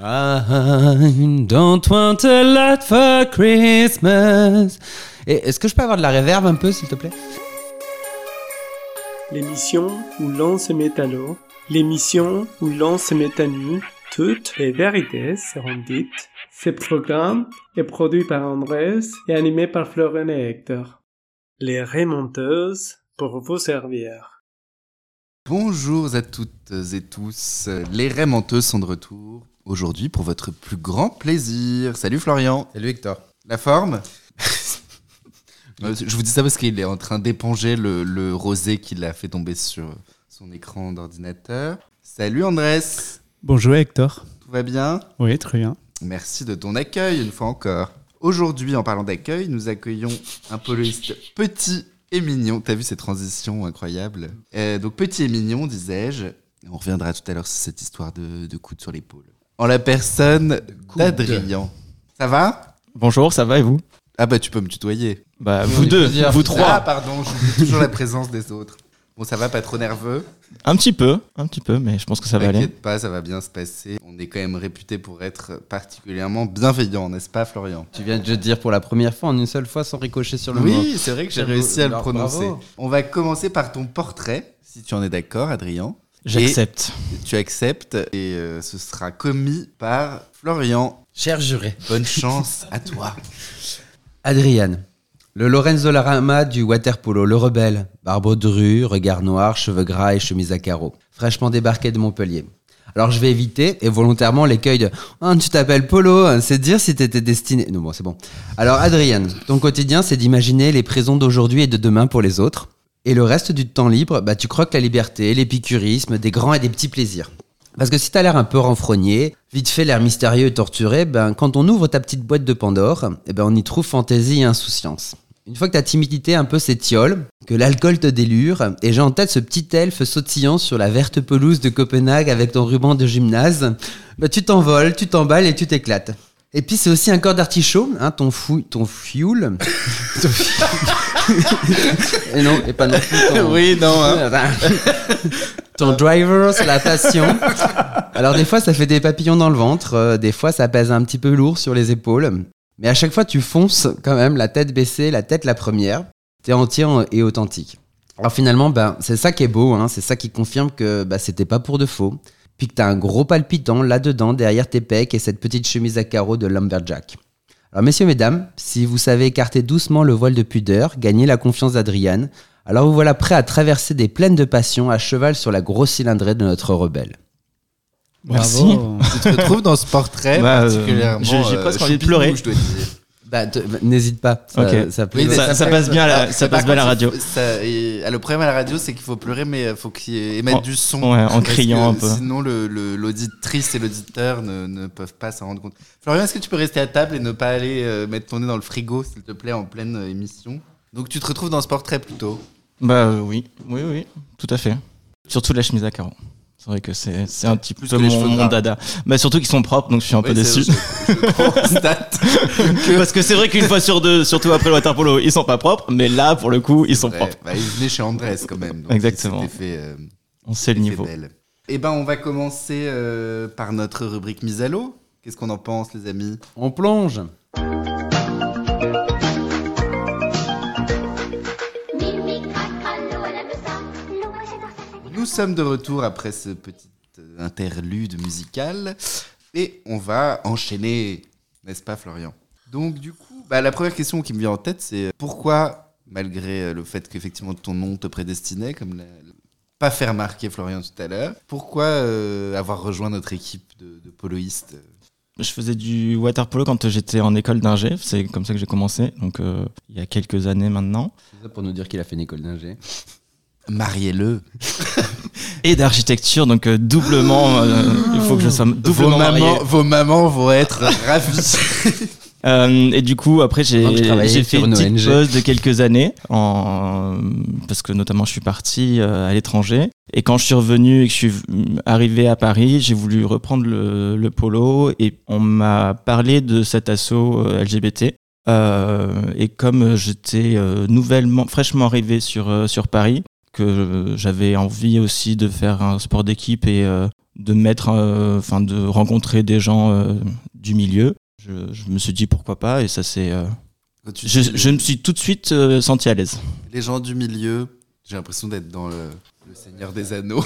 I don't want a lot for Christmas. Et est-ce que je peux avoir de la réverb un peu, s'il te plaît? L'émission où l'on se met à l'eau, l'émission où l'on se met à nu, toutes les vérités seront dites. Ce programme est produit par Andrés et animé par Florian et Hector. Les remonteuses pour vous servir. Bonjour à toutes et tous. Les remonteuses sont de retour aujourd'hui pour votre plus grand plaisir. Salut Florian. Salut Hector. La forme Euh, Je vous dis ça parce qu'il est en train d'éponger le, le rosé qu'il a fait tomber sur son écran d'ordinateur. Salut Andrés. Bonjour Hector. Tout va bien? Oui, très bien. Merci de ton accueil une fois encore. Aujourd'hui, en parlant d'accueil, nous accueillons un poloiste petit et mignon. T'as vu ces transitions incroyables? Euh, Donc petit et mignon, disais-je. On reviendra tout à l'heure sur cette histoire de, de coude sur l'épaule. En la personne d'Adrien. Ça va? Bonjour, ça va et vous? Ah bah tu peux me tutoyer. Bah vous on deux, vous Ah trois. pardon, j'oublie toujours la présence des autres. Bon ça va, pas trop nerveux? Un petit peu, un petit peu, mais je pense que ça va aller. T'inquiète pas, ça va bien se passer. On est quand même réputé pour être particulièrement bienveillant, n'est-ce pas Florian? Tu viens de le dire pour la première fois en une seule fois sans ricocher sur le mot. Oui, c'est vrai que j'ai réussi à le prononcer. bravo. On va commencer par ton portrait, si tu en es d'accord, Adrien. J'accepte. Tu acceptes et euh, ce sera commis par Florian. Cher juré. Bonne chance à toi. Adrian. Le Lorenzo Larama du waterpolo, le rebelle. Barbeau de rue, regard noir, cheveux gras et chemise à carreaux. Fraîchement débarqué de Montpellier. Alors je vais éviter, et volontairement, l'écueil de Ah, tu t'appelles Polo, hein, c'est dire si t'étais destiné. Non, bon, c'est bon. Alors, Adrien, ton quotidien, c'est d'imaginer les prisons d'aujourd'hui et de demain pour les autres. Et le reste du temps libre, bah, tu croques la liberté, l'épicurisme, des grands et des petits plaisirs. Parce que si t'as l'air un peu renfrogné, vite fait l'air mystérieux et torturé, ben, quand on ouvre ta petite boîte de Pandore, eh ben, on y trouve fantaisie et insouciance. Une fois que ta timidité un peu s'étiole, que l'alcool te délure, et j'ai en tête ce petit elfe sautillant sur la verte pelouse de Copenhague avec ton ruban de gymnase, ben, tu t'envoles, tu t'emballes et tu t'éclates. Et puis c'est aussi un corps d'artichaut, hein, ton fou, ton fuel. Ton fuel. et non, et pas non plus ton- oui, non, hein. ton driver, c'est la passion. Alors des fois, ça fait des papillons dans le ventre, euh, des fois, ça pèse un petit peu lourd sur les épaules. Mais à chaque fois, tu fonces quand même, la tête baissée, la tête la première. T'es entier et authentique. Alors finalement, ben, c'est ça qui est beau, hein, c'est ça qui confirme que bah, c'était pas pour de faux. Puis que t'as un gros palpitant là-dedans, derrière tes pecs et cette petite chemise à carreaux de lumberjack. Alors messieurs, mesdames, si vous savez écarter doucement le voile de pudeur, gagner la confiance d'Adriane, alors vous voilà prêt à traverser des plaines de passion à cheval sur la grosse cylindrée de notre rebelle. Merci. Bravo. Tu te retrouves dans ce portrait Bah, euh, particulièrement. j'ai- euh, presque envie de pleurer. je dois dire. Bah, bah, n'hésite pas. Ça, Ok. ça. Oui, ça- ça passe bien à la- Ah, ça mais par passe bien à la contre, radio. et- le problème à la radio, c'est qu'il faut pleurer, mais il faut qu'il émette En- du son. ouais, en criant que un peu. Sinon, le- le- l'auditrice et l'auditeur ne, ne peuvent pas s'en rendre compte. Florian, est-ce que tu peux rester à table et ne pas aller euh, mettre ton nez dans le frigo, s'il te plaît, en pleine euh, émission? Donc, tu te retrouves dans ce portrait plutôt. Bah euh, oui, oui, oui, tout à fait. Surtout la chemise à carreaux. C'est vrai que c'est c'est un petit peu mon, cheveux mon dada. Bah surtout qu'ils sont propres, donc je suis un peu Oui, déçu. Je, je constate que. Parce que c'est vrai qu'une fois sur deux, surtout après le water polo, ils sont pas propres, mais là pour le coup, ils sont propres. bah, il venait chez Andrés quand même. donc Exactement. fait, euh, On sait le niveau. belle. Eh ben, on va commencer euh, par notre rubrique mise à l'eau. Qu'est-ce qu'on en pense, les amis? On plonge. Sommes de retour après ce petit euh, interlude musical et on va enchaîner, n'est-ce pas Florian? Donc du coup, bah, la première question qui me vient en tête, c'est euh, pourquoi, malgré euh, le fait qu'effectivement ton nom te prédestinait, comme l'a pas fait remarquer Florian tout à l'heure, pourquoi euh, avoir rejoint notre équipe de, de poloïstes? Je faisais du water polo quand j'étais en école d'ingé, c'est comme ça que j'ai commencé, donc euh, il y a quelques années maintenant. C'est ça pour nous dire qu'il a fait une école d'ingé. Mariez-le. Et d'architecture, donc euh, doublement, euh, il faut que je sois Vos doublement marié. mamans, vos mamans vont être ravies. Euh, et du coup, après, j'ai fait une une petite ONG. pause de quelques années, en... parce que notamment je suis parti euh, à l'étranger. Et quand je suis revenu et que je suis arrivé à Paris, j'ai voulu reprendre le, le polo et on m'a parlé de cet assaut euh, LGBT. Euh, et comme j'étais euh, nouvellement, fraîchement arrivé sur, euh, sur Paris, que j'avais envie aussi de faire un sport d'équipe et euh, de mettre, euh, enfin de rencontrer des gens euh, du milieu. Je, je me suis dit pourquoi pas et ça c'est. je, je me suis tout de suite senti à l'aise. Les gens du milieu, j'ai l'impression d'être dans le, le Seigneur des Anneaux.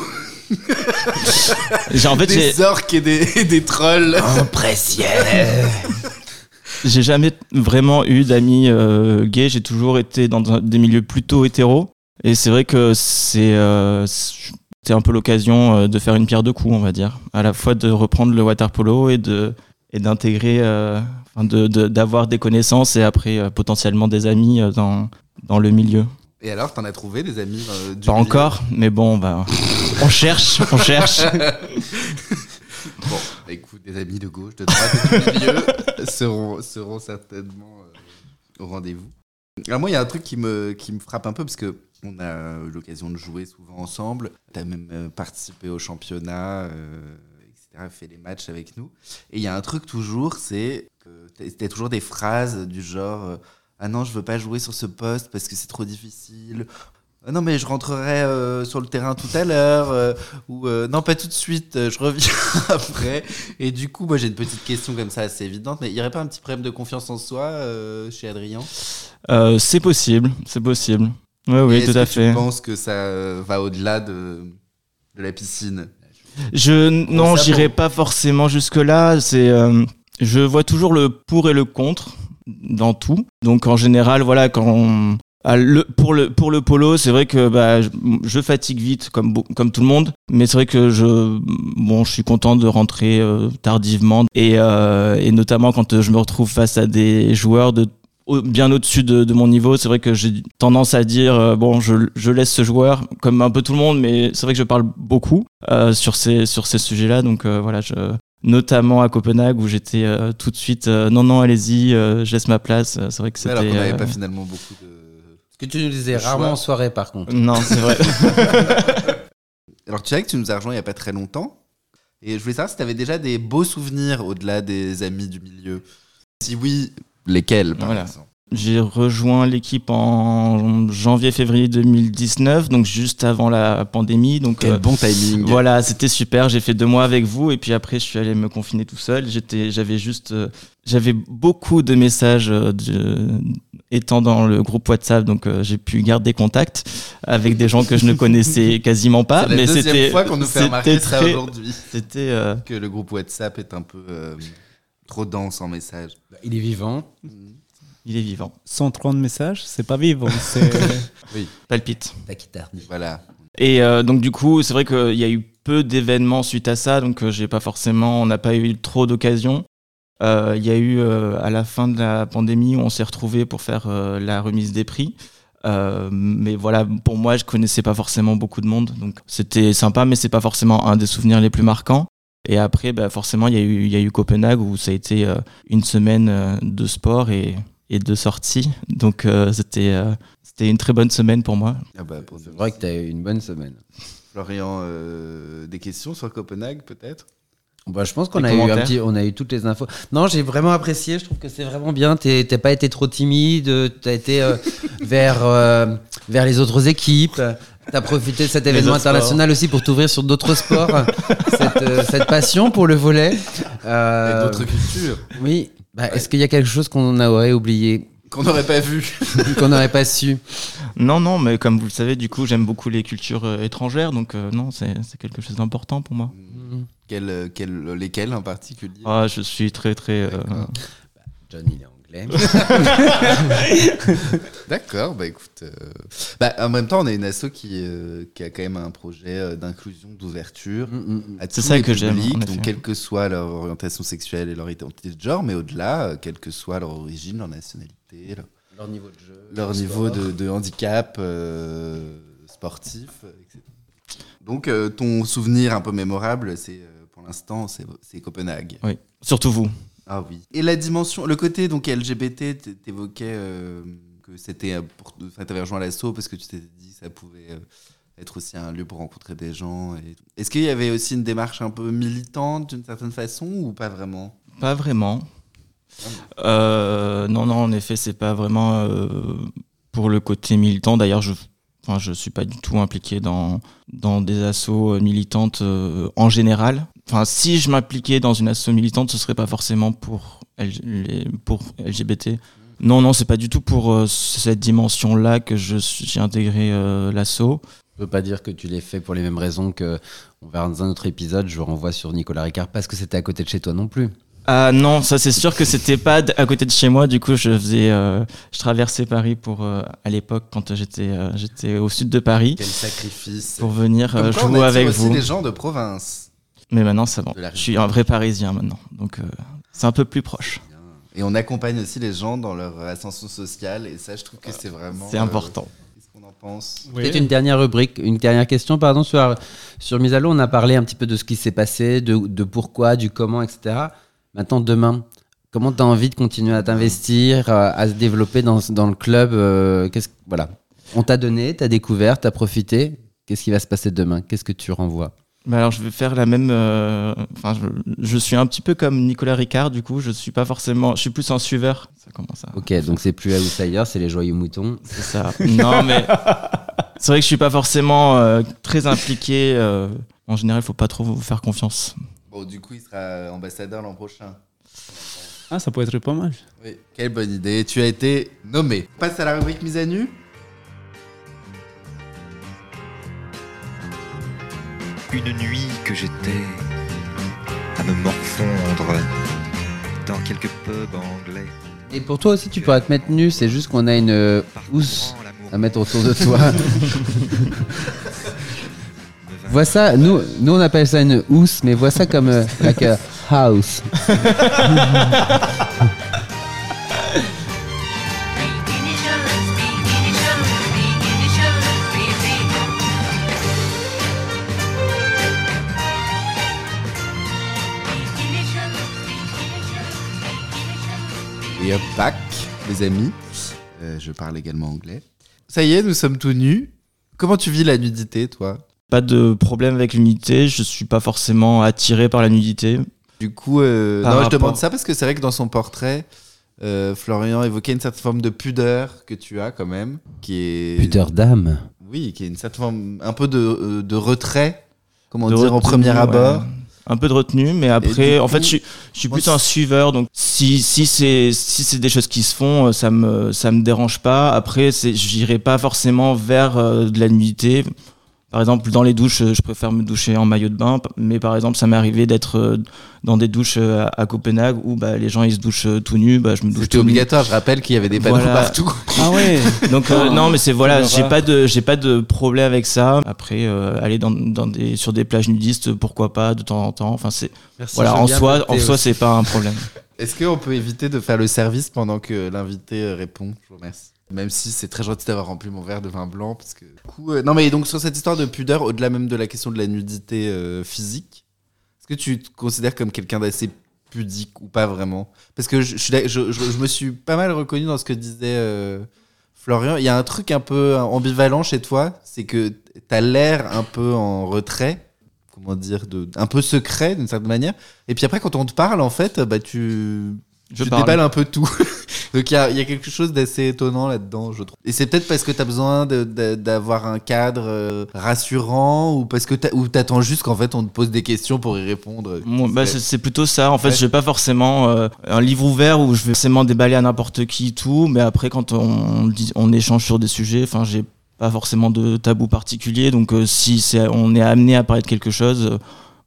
J'ai- En fait, des orques et des, et des trolls. J'ai jamais vraiment eu d'amis euh, gays. J'ai toujours été dans des milieux plutôt hétéros. Et c'est vrai que c'est euh, c'est un peu l'occasion euh, de faire une pierre deux coups, on va dire. À la fois de reprendre le water polo et de et d'intégrer, euh, enfin de de- d'avoir des connaissances et après euh, potentiellement des amis euh, dans dans le milieu. Et alors, t'en as trouvé des amis euh, du Pas milieu? encore, mais bon, bah, on cherche, on cherche. Bon, bah, écoute, des amis de gauche, de droite et du milieu seront, seront certainement euh, au rendez-vous. Alors moi, il y a un truc qui me, frappe un peu parce que on a eu l'occasion de jouer souvent ensemble. Tu as même euh, participé au championnat, euh, etc., fait les matchs avec nous. Et il y a un truc toujours, c'est que tu toujours des phrases du genre euh, Ah non, je veux pas jouer sur ce poste parce que c'est trop difficile. Ah non, mais je rentrerai euh, sur le terrain tout à l'heure. euh, ou euh, non, pas tout de suite, euh, je reviens après. Et du coup, moi j'ai une petite question comme ça assez évidente, mais il n'y aurait pas un petit problème de confiance en soi euh, chez Adrien? Euh, c'est possible, c'est possible. Oui, oui, tout à que fait. Tu penses que ça euh, va au-delà de, de la piscine? Je non, j'irai pas forcément jusque là. C'est, euh, je vois toujours le pour et le contre dans tout. Donc en général, voilà, quand on- ah, le, pour le pour le polo, c'est vrai que bah, je, je fatigue vite comme comme tout le monde, mais c'est vrai que je bon, je suis content de rentrer euh, tardivement et euh, et notamment quand euh, je me retrouve face à des joueurs de au- bien au-dessus de, de mon niveau. C'est vrai que j'ai tendance à dire euh, bon, je, je laisse ce joueur comme un peu tout le monde, mais c'est vrai que je parle beaucoup euh, sur ces sur ces sujets-là. Donc euh, voilà, je, notamment à Copenhague où j'étais euh, tout de suite euh, non non allez-y, euh, je laisse ma place. C'est vrai que c'était. Alors qu'on n'avait pas finalement beaucoup de. Que tu nous disais rarement en soirée, par contre. Non, c'est vrai. Alors tu sais que tu nous as rejoint il n'y a pas très longtemps. Et je voulais savoir si tu avais déjà des beaux souvenirs au-delà des amis du milieu. Si oui, lesquels par Voilà. exemple J'ai rejoint l'équipe en janvier-février 2019, donc juste avant la pandémie. Donc Quel euh, bon timing. Voilà, c'était super. J'ai fait deux mois avec vous et puis après je suis allé me confiner tout seul. J'étais, j'avais juste, euh, j'avais beaucoup de messages euh, de- étant dans le groupe WhatsApp, donc euh, j'ai pu garder contact avec des gens que je ne connaissais quasiment pas. C'est la mais deuxième c'était, fois qu'on nous fait remarquer ça très- aujourd'hui. C'était, euh, Que le groupe WhatsApp est un peu euh, trop dense en messages. Il est vivant. Il est vivant, 130 messages, c'est pas vivant. C'est palpite. Taquitardi. Voilà. Et euh, donc du coup, c'est vrai qu'il y a eu peu d'événements suite à ça, donc euh, j'ai pas forcément, on n'a pas eu trop d'occasions. Euh, Il y a eu euh, à la fin de la pandémie où on s'est retrouvé pour faire euh, la remise des prix. Euh, mais voilà, pour moi, je connaissais pas forcément beaucoup de monde, donc c'était sympa, mais c'est pas forcément un des souvenirs les plus marquants. Et après, bah, forcément, il y, a eu- il y a eu Copenhague où ça a été euh, une semaine euh, de sport et, et de sortie. Donc euh, c'était euh, c'était une très bonne semaine pour moi. Ah bah, pour C'est vrai que tu as eu une bonne semaine. Florian, euh, des questions sur Copenhague peut-être? Bah, je pense qu'on a, eu un commentaires petit, on a eu toutes les infos. Non, j'ai vraiment apprécié. Je trouve que c'est vraiment bien. T'es- pas été trop timide. T'as été euh, vers, euh, vers les autres équipes. T'as profité de cet événement sports. international aussi pour t'ouvrir sur d'autres sports. cette, euh, cette passion pour le volet. Et d'autres cultures Oui. Bah, Est-ce qu'il y a quelque chose qu'on aurait oublié, qu'on n'aurait pas vu. qu'on n'aurait pas su Non, non, mais comme vous le savez, du coup, j'aime beaucoup les cultures euh, étrangères, donc euh, non, c'est quelque chose d'important pour moi. Quel, euh, quel- lesquels en particulier? Ah, je suis très, très. euh, D'accord. John, il est anglais. D'accord, bah écoute. euh, Bah, en même temps, on est une asso qui, euh, qui a quand même un projet euh, d'inclusion, d'ouverture Mm, mm, mm. à C'est tous ça les que j'aime, publics, en donc quelle que soit leur orientation sexuelle et leur identité de genre, mais au-delà, euh, quelle que soit leur origine, leur nationalité, leur, Leur niveau de jeu. leur niveau de, de handicap euh, sportif, etc. Donc, euh, ton souvenir un peu mémorable, c'est euh, pour l'instant, c'est c'est Copenhague. Oui, surtout vous. Ah oui. Et la dimension, le côté donc LGBT, t'évoquais euh, que c'était euh, pour, enfin, t'avais rejoint l'assaut parce que tu t'es dit ça pouvait euh, être aussi un lieu pour rencontrer des gens. Est-ce qu'il y avait aussi une démarche un peu militante d'une certaine façon ou pas vraiment? Pas vraiment. Euh, non, non, en effet, c'est pas vraiment pour le côté militant. D'ailleurs, je suis pas du tout impliqué dans, des euh, militantes en général. Enfin, si je m'impliquais dans une asso militante, ce serait pas forcément pour, L- les- pour LGBT. Non, non, c'est pas du tout pour euh, cette dimension-là que j'ai intégré euh, l'asso. Je veux pas dire que tu l'as fait pour les mêmes raisons que on verra dans un autre épisode. Je renvoie sur Nicolas Ricard parce que c'était à côté de chez toi non plus. Ah non, ça c'est sûr que c'était pas à côté de chez moi. Du coup, je faisais, euh, je traversais Paris pour euh, à l'époque quand j'étais euh, j'étais au sud de Paris Quel sacrifice. pour venir Comme quoi, on jouer attire avec aussi vous. les gens de province. Mais maintenant. De la Je suis un vrai Parisien maintenant, donc euh, c'est un peu plus proche. Et on accompagne aussi les gens dans leur ascension sociale. Et ça, je trouve que c'est vraiment. C'est euh, important. Qu'est-ce qu'on en pense? Peut-être une dernière rubrique, une dernière question, pardon, sur, sur Mise à l'eau. On a parlé un petit peu de ce qui s'est passé, de, de pourquoi, du comment, etc. Maintenant, demain, comment tu as envie de continuer à t'investir, à, à se développer dans, dans le club euh, qu'est-ce, Voilà. On t'a donné, tu as découvert, tu as profité. Qu'est-ce qui va se passer demain? Qu'est-ce que tu renvoies? Mais alors, je vais faire la même. euh, Enfin, je, je suis un petit peu comme Nicolas Ricard. Du coup, je suis pas forcément. Je suis plus un suiveur. Ça commence à. Ok, donc c'est plus Outsider, c'est les joyeux moutons. C'est ça. non, mais c'est vrai que je suis pas forcément euh, très impliqué. euh, en général, il faut pas trop vous faire confiance. Bon, du coup, il sera ambassadeur l'an prochain. Ah, ça peut être pas mal. Oui, quelle bonne idée. Tu as été nommé. On passe à la rubrique mise à nu. Une nuit que j'étais à me morfondre dans quelques pubs anglais. Et pour toi aussi, tu pourras te mettre nu, c'est juste qu'on a une euh, housse à mettre autour de toi. vois ça, nous, nous on appelle ça une housse, mais vois ça comme euh, like a house. Back, les amis. Euh, je parle également anglais. Ça y est, nous sommes tout nus. Comment tu vis la nudité, toi? Pas de problème avec l'unité. Je suis pas forcément attiré par la nudité. Du coup, euh, non, je demande ça parce que c'est vrai que dans son portrait, euh, Florian évoquait une certaine forme de pudeur que tu as quand même, qui est Putain d'âme. Oui, qui est une certaine forme, un peu de, de retrait, comment De dire, en premier ouais. abord. Un peu de retenue, mais après, en coup, fait, je suis, je suis moi, plutôt un suiveur. Donc, si, si c'est si c'est des choses qui se font, euh, ça me ça me dérange pas. Après, c'est j'irai pas forcément vers euh, de la nudité. Par exemple, dans les douches, je préfère me doucher en maillot de bain. Mais par exemple, ça m'est arrivé d'être euh, dans des douches euh, à, Copenhague où bah, les gens ils se douchent euh, tout nus. Bah, je me douche C'était obligatoire, je rappelle qu'il y avait des panneaux Voilà. partout. Ah ouais Donc euh, non, mais c'est voilà, j'ai pas de j'ai pas de problème avec ça. Après, euh, aller dans, dans des sur des plages nudistes, pourquoi pas de temps en temps. Enfin c'est voilà, en soi en soi c'est pas un problème. Est-ce qu'on peut éviter de faire le service pendant que l'invité répond? Je vous remercie. Même si c'est très gentil d'avoir rempli mon verre de vin blanc. Parce que... Du coup, euh, non, mais donc sur cette histoire de pudeur, au-delà même de la question de la nudité euh, physique, est-ce que tu te considères comme quelqu'un d'assez pudique ou pas vraiment? Parce que je, me suis pas mal reconnu dans ce que disait euh, Florian. Il y a un truc un peu ambivalent chez toi, c'est que t'as l'air un peu en retrait, comment dire, de, un peu secret d'une certaine manière. Et puis après, quand on te parle, en fait, bah tu, Je tu déballes un peu tout. Donc il y a, il y a quelque chose d'assez étonnant là-dedans, je trouve. Et c'est peut-être parce que tu as besoin d'avoir un cadre euh, rassurant ou parce que ou t'attends juste qu'en fait on te pose des questions pour y répondre. Bah, C'est- plutôt ça. En fait, Ouais. j'ai pas forcément euh, un livre ouvert où je vais forcément déballer à n'importe qui tout. Mais après, quand on, dit- on échange sur des sujets, enfin, j'ai pas forcément de tabou particulier. Donc, euh, si on est amené à parler de quelque chose,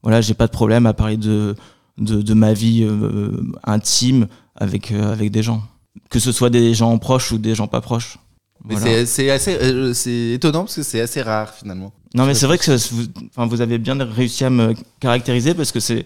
voilà, j'ai pas de problème à parler de de, de ma vie intime avec avec des gens, que ce soit des gens proches ou des gens pas proches. Mais Voilà. c'est- assez, euh, c'est étonnant parce que c'est assez rare finalement. Non, mais c'est vrai que vous, enfin, vous avez bien réussi à me caractériser parce que c'est,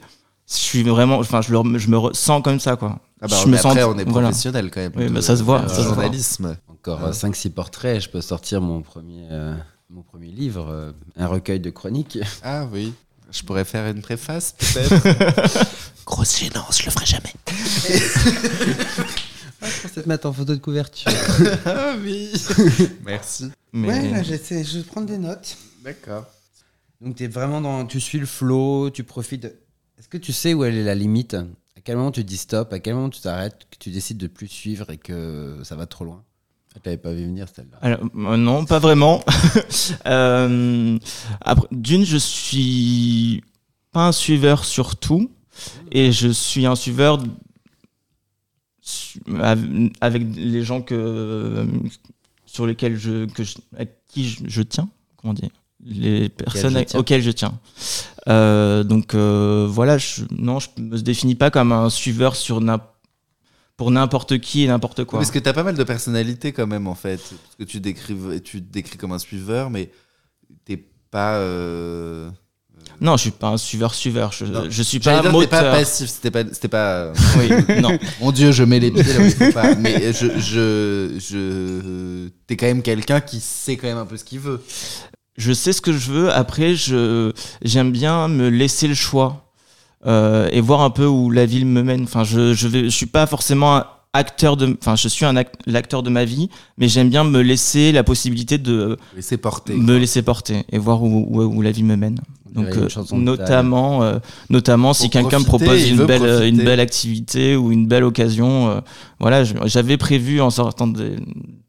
je suis vraiment, enfin, je, le- je me ressens comme ça, quoi. Ah bah, Je sens- après on est voilà. professionnel quand même. Oui, de- bah, ça se voit, de ça se voit. journalisme. Encore Ouais. 5-6 portraits, je peux sortir mon premier, euh, mon premier livre, euh, un recueil de chroniques. Ah oui. Je pourrais faire une préface peut-être. Grosse gênance, je le ferai jamais. Je pensais te mettre en photo de couverture. ah oui. Merci. Mais Ouais, là, j'essaie, je vais prendre des notes. D'accord. Donc, es vraiment dans. Tu suis le flow, tu profites. de- Est-ce que tu sais où elle est la limite? À quel moment tu dis stop? À quel moment tu t'arrêtes Que tu décides de plus suivre et que ça va trop loin? Ah, T'avais pas vu venir celle-là. Alors, euh, non, pas vraiment. Euh, après, D'une, je suis pas un suiveur sur tout, et je suis un suiveur avec les gens que sur lesquels je, que je- à qui je, je tiens, comment dire, les personnes je auxquelles je tiens. Euh, donc euh, voilà, je, non, je me définis pas comme un suiveur sur pour n'importe qui et n'importe quoi. Parce que t'as pas mal de personnalité quand même en fait. Parce que tu, décris, tu te décris comme un suiveur, mais t'es pas. euh, Non, je suis pas un suiveur suiveur. Je, je suis pas un dire, t'es pas moteur. passif, c'était pas. C'était pas Oui, non. Mon Dieu, je mets les pieds là où il faut pas. Mais je, je, je, t'es quand même quelqu'un qui sait quand même un peu ce qu'il veut. Je sais ce que je veux. Après, je j'aime bien me laisser le choix euh, et voir un peu où la ville me mène. Enfin, je je vais, je suis pas forcément un acteur de. Enfin, je suis un act- l'acteur de ma vie, mais j'aime bien me laisser la possibilité de Laisser porter. me laisser porter et voir où, où, où la vie me mène. On Donc, euh, notamment, euh, notamment si quelqu'un me propose une belle, euh, une belle activité ou une belle occasion, euh, voilà, j'avais prévu en sortant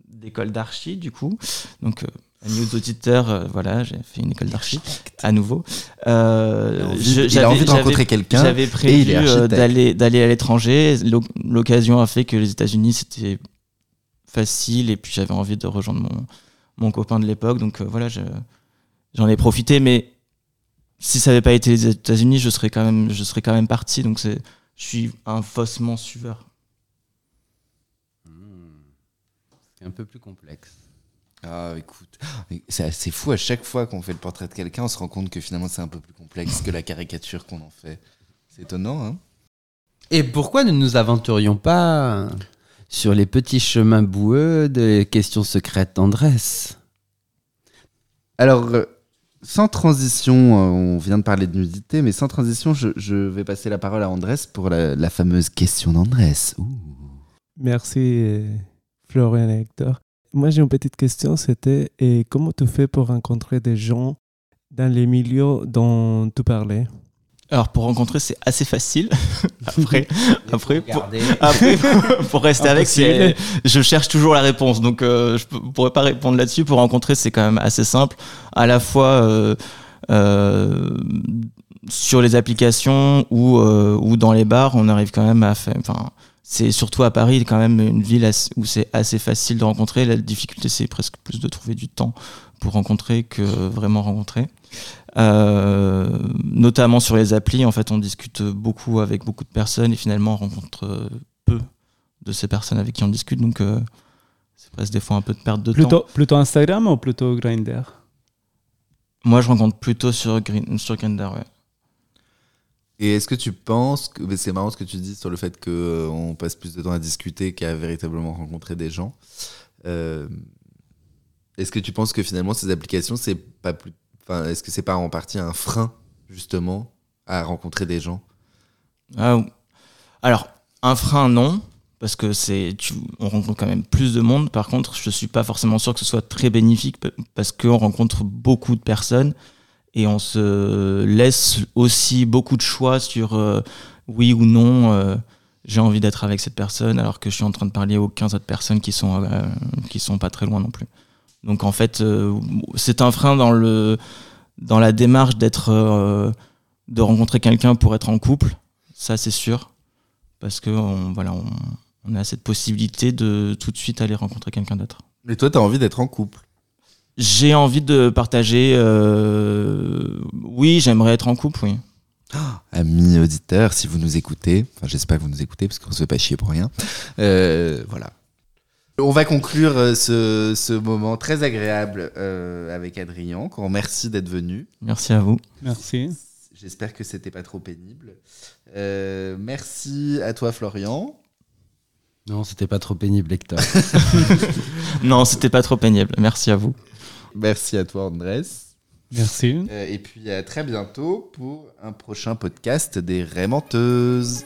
d'école d'archi, du coup. Donc, aux auditeurs, euh, voilà, j'ai fait une école d'archi à nouveau. Euh, j'avais- envie de rencontrer quelqu'un. J'avais prévu euh, d'aller d'aller à l'étranger. L'oc- L'occasion a fait que les États-Unis c'était facile et puis j'avais envie de rejoindre mon, mon copain de l'époque. Donc euh, voilà, je- j'en ai profité. Mais si ça n'avait pas été les États-Unis, je serais quand même, je serais quand même parti. Donc c'est, je suis un faussement suiveur. C'est un peu plus complexe. Ah, écoute, c'est assez fou. À chaque fois qu'on fait le portrait de quelqu'un, on se rend compte que finalement c'est un peu plus complexe que la caricature qu'on en fait. C'est étonnant, hein Et pourquoi ne nous aventurions pas sur les petits chemins boueux des questions secrètes d'Andrés Alors, euh, sans transition, euh, on vient de parler de nudité, mais sans transition, je, je vais passer la parole à Andrés pour la, la fameuse question d'Andrés. Ouh. Merci, Florian et Hector. Moi, j'ai une petite question. C'était et comment tu fais pour rencontrer des gens dans les milieux dont tu parlais? Alors pour rencontrer, c'est assez facile. après, après, pour. Après, pour rester avec, je cherche toujours la réponse. Donc, euh, je pourrais pas répondre là-dessus. Pour rencontrer, c'est quand même assez simple. À la fois euh, euh, sur les applications ou, euh, ou dans les bars, on arrive quand même à faire. Enfin, c'est surtout à Paris, quand même une ville où c'est assez facile de rencontrer. La difficulté, c'est presque plus de trouver du temps pour rencontrer que vraiment rencontrer. Euh, notamment sur les applis, en fait, on discute beaucoup avec beaucoup de personnes et finalement on rencontre peu de ces personnes avec qui on discute. Donc, euh, c'est presque des fois un peu de perte de temps. Plutôt, Instagram ou plutôt Grindr? Moi, je rencontre plutôt sur, Green, sur Grindr, ouais. Et est-ce que tu penses que c'est marrant ce que tu dis sur le fait que euh, on passe plus de temps à discuter qu'à véritablement rencontrer des gens. Euh, est-ce que tu penses que finalement ces applications c'est pas enfin est-ce que c'est pas en partie un frein justement à rencontrer des gens? Ah, alors, un frein, non. Parce que c'est, on rencontre quand même plus de monde. Par contre, je suis pas forcément sûr que ce soit très bénéfique parce qu'on rencontre beaucoup de personnes et on se laisse aussi beaucoup de choix sur euh, oui ou non. euh, j'ai envie d'être avec cette personne alors que je suis en train de parler aux 15 autres personnes qui sont, euh, qui sont pas très loin non plus. Donc en fait, c'est un frein dans, le, dans la démarche d'être, de rencontrer quelqu'un pour être en couple. Ça, c'est sûr. Parce que on, voilà, on a cette possibilité de tout de suite aller rencontrer quelqu'un d'autre. Mais toi tu as envie d'être en couple. J'ai envie de partager. euh, Oui, j'aimerais être en couple, oui. Amis auditeurs, si vous nous écoutez, enfin j'espère que vous nous écoutez parce qu'on se fait pas chier pour rien. Euh, voilà. On va conclure euh, ce, ce moment très agréable euh, avec Adrien. Qu'on remercie d'être venu. Merci à vous. Merci. J'espère que c'était pas trop pénible. Euh, merci à toi Florian. Non, c'était pas trop pénible, Hector. Non, c'était pas trop pénible. Merci à vous. Merci à toi Andrés. Merci. Euh, et puis à très bientôt pour un prochain podcast des Rémenteuses.